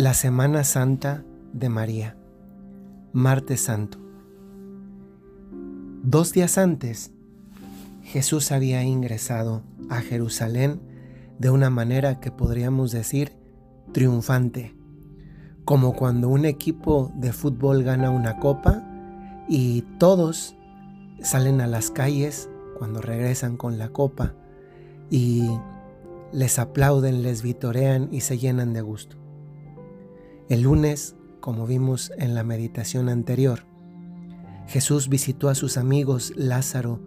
La Semana Santa de María, martes santo. Dos días antes, Jesús había ingresado a Jerusalén de una manera que podríamos decir triunfante, como cuando un equipo de fútbol gana una copa y todos salen a las calles cuando regresan con la copa y les aplauden, les vitorean y se llenan de gusto. El lunes, como vimos en la meditación anterior, Jesús visitó a sus amigos Lázaro,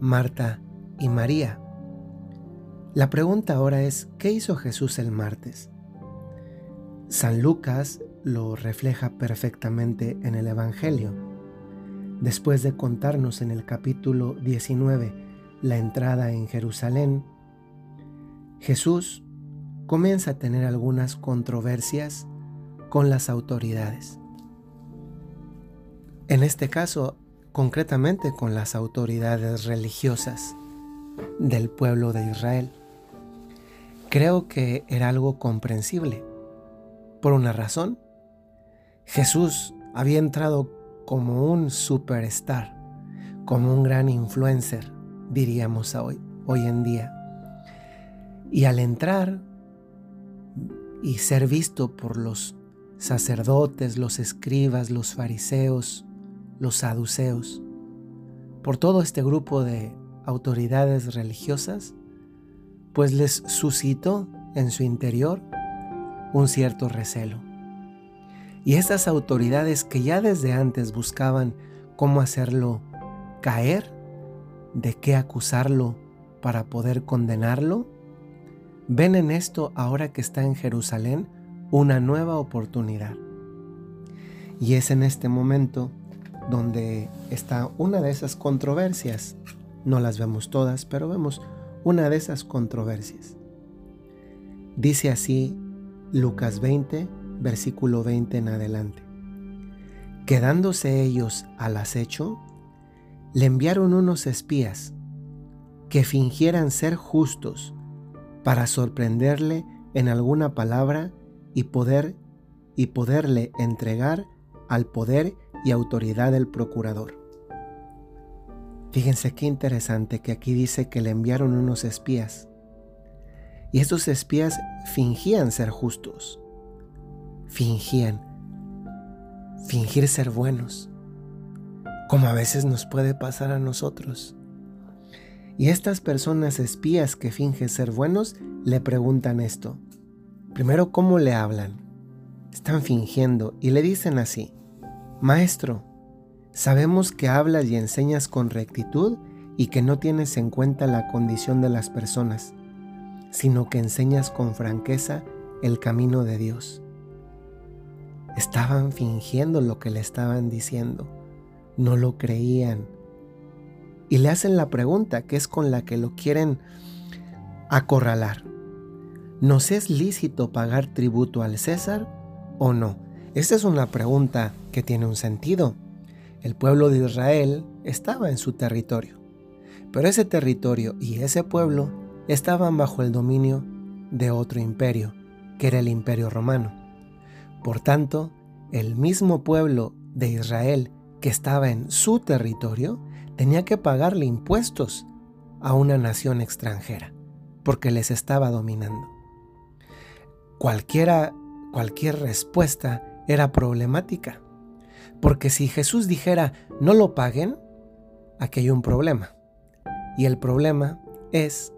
Marta y María. La pregunta ahora es, ¿qué hizo Jesús el martes? San Lucas lo refleja perfectamente en el Evangelio. Después de contarnos en el capítulo 19 la entrada en Jerusalén, Jesús comienza a tener algunas controversias con las autoridades. En este caso, concretamente con las autoridades religiosas del pueblo de Israel. Creo que era algo comprensible. Por una razón, Jesús había entrado como un superstar, como un gran influencer, diríamos hoy, hoy en día. Y al entrar y ser visto por los sacerdotes, los escribas, los fariseos, los saduceos, por todo este grupo de autoridades religiosas, pues les suscitó en su interior un cierto recelo. Y estas autoridades que ya desde antes buscaban cómo hacerlo caer, de qué acusarlo para poder condenarlo, ven en esto ahora que está en Jerusalén una nueva oportunidad. Y es en este momento donde está una de esas controversias. No las vemos todas, pero vemos una de esas controversias. Dice así Lucas 20, versículo 20 en adelante. Quedándose ellos al acecho, le enviaron unos espías que fingieran ser justos para sorprenderle en alguna palabra y poder y poderle entregar al poder y autoridad del procurador. Fíjense qué interesante que aquí dice que le enviaron unos espías. Y estos espías fingían ser justos. Fingían. Fingir ser buenos. Como a veces nos puede pasar a nosotros. Y estas personas espías que fingen ser buenos le preguntan esto. Primero, ¿cómo le hablan? Están fingiendo y le dicen así, Maestro, sabemos que hablas y enseñas con rectitud y que no tienes en cuenta la condición de las personas, sino que enseñas con franqueza el camino de Dios. Estaban fingiendo lo que le estaban diciendo, no lo creían. Y le hacen la pregunta que es con la que lo quieren acorralar. ¿Nos es lícito pagar tributo al César o no? Esta es una pregunta que tiene un sentido. El pueblo de Israel estaba en su territorio, pero ese territorio y ese pueblo estaban bajo el dominio de otro imperio, que era el imperio romano. Por tanto, el mismo pueblo de Israel que estaba en su territorio tenía que pagarle impuestos a una nación extranjera, porque les estaba dominando cualquiera, cualquier respuesta era problemática. Porque si Jesús dijera no lo paguen, aquí hay un problema. Y el problema es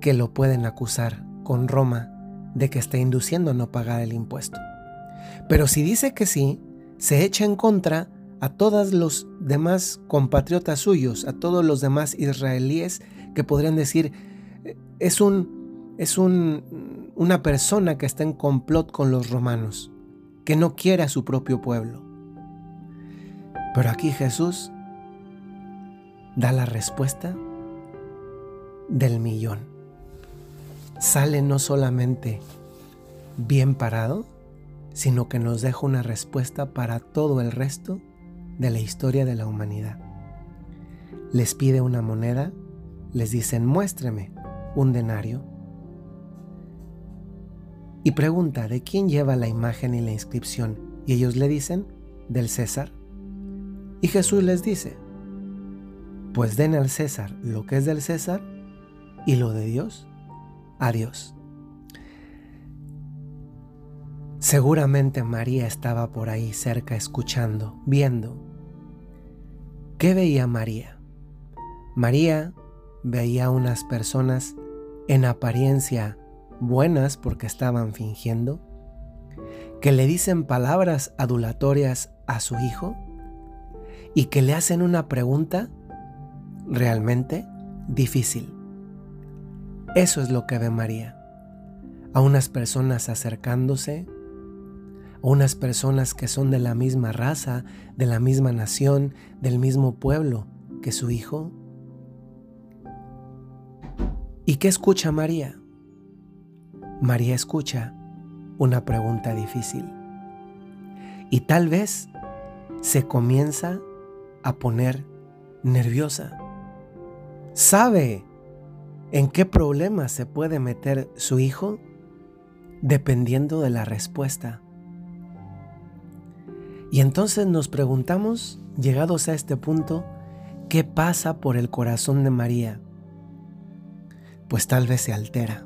que lo pueden acusar con Roma de que está induciendo a no pagar el impuesto. Pero si dice que sí, se echa en contra a todos los demás compatriotas suyos, a todos los demás israelíes que podrían decir, es un, es un una persona que está en complot con los romanos, que no quiere a su propio pueblo. Pero aquí Jesús da la respuesta del millón. Sale no solamente bien parado, sino que nos deja una respuesta para todo el resto de la historia de la humanidad. Les pide una moneda, les dicen muéstreme un denario y pregunta de quién lleva la imagen y la inscripción. Y ellos le dicen, del César. Y Jesús les dice, pues den al César lo que es del César y lo de Dios a Dios. Seguramente María estaba por ahí cerca escuchando, viendo. ¿Qué veía María? María veía unas personas en apariencia buenas porque estaban fingiendo, que le dicen palabras adulatorias a su hijo y que le hacen una pregunta realmente difícil. Eso es lo que ve María. A unas personas acercándose, a unas personas que son de la misma raza, de la misma nación, del mismo pueblo que su hijo. ¿Y qué escucha María? María escucha una pregunta difícil. Y tal vez se comienza a poner nerviosa. ¿Sabe en qué problema se puede meter su hijo? Dependiendo de la respuesta. Y entonces nos preguntamos, llegados a este punto, ¿qué pasa por el corazón de María? Pues tal vez se altera,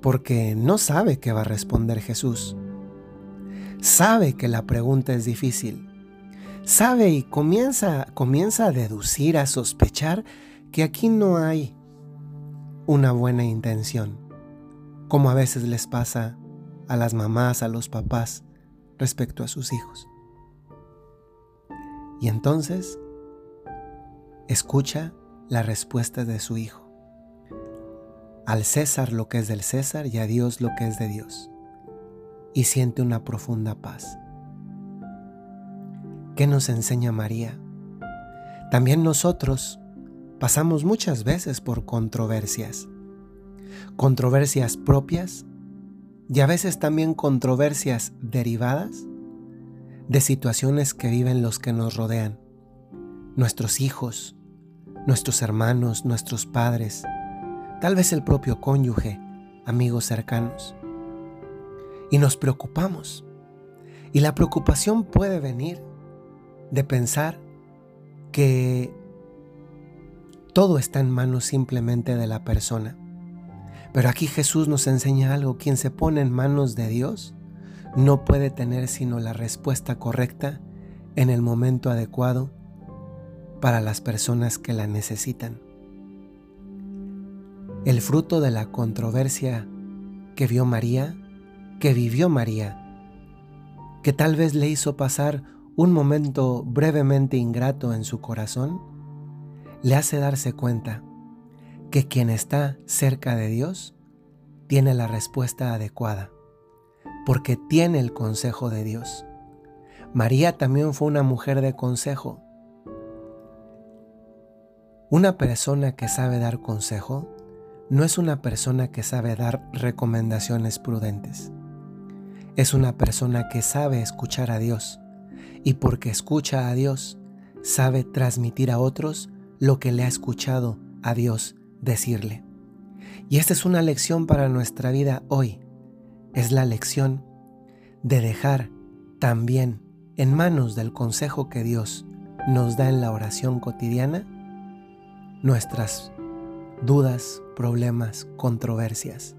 porque no sabe qué va a responder Jesús. Sabe que la pregunta es difícil. Sabe y comienza, comienza a deducir, a sospechar que aquí no hay una buena intención, como a veces les pasa a las mamás, a los papás, respecto a sus hijos. Y entonces escucha la respuesta de su hijo. Al César lo que es del César y a Dios lo que es de Dios. Y siente una profunda paz. ¿Qué nos enseña María? También nosotros pasamos muchas veces por controversias. Controversias propias y a veces también controversias derivadas de situaciones que viven los que nos rodean, nuestros hijos, nuestros hermanos, nuestros padres, tal vez el propio cónyuge, amigos cercanos. Y nos preocupamos. Y la preocupación puede venir de pensar que todo está en manos simplemente de la persona pero aquí Jesús nos enseña algo, quien se pone en manos de Dios no puede tener sino la respuesta correcta en el momento adecuado para las personas que la necesitan. El fruto de la controversia que vio María, que vivió María, que tal vez le hizo pasar un momento brevemente ingrato en su corazón, le hace darse cuenta que quien está cerca de Dios tiene la respuesta adecuada, porque tiene el consejo de Dios. María también fue una mujer de consejo. Una persona que sabe dar consejo no es una persona que sabe dar recomendaciones prudentes. Es una persona que sabe escuchar a Dios y porque escucha a Dios, sabe transmitir a otros lo que le ha escuchado a Dios decirle. Y esta es una lección para nuestra vida hoy. Es la lección de dejar también en manos del consejo que Dios nos da en la oración cotidiana nuestras dudas, problemas, controversias.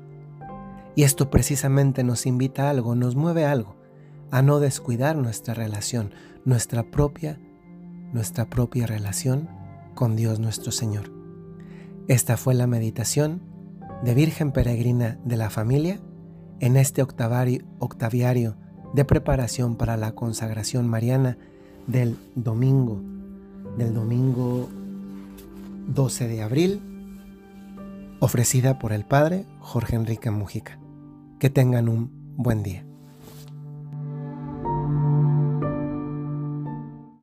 Y esto precisamente nos invita a algo, nos mueve a algo, a no descuidar nuestra relación, nuestra propia, nuestra propia relación con Dios nuestro Señor. Esta fue la meditación de Virgen Peregrina de la Familia en este octaviario de preparación para la consagración mariana del domingo, del domingo 12 de abril, ofrecida por el Padre Jorge Enrique Mujica. Que tengan un buen día.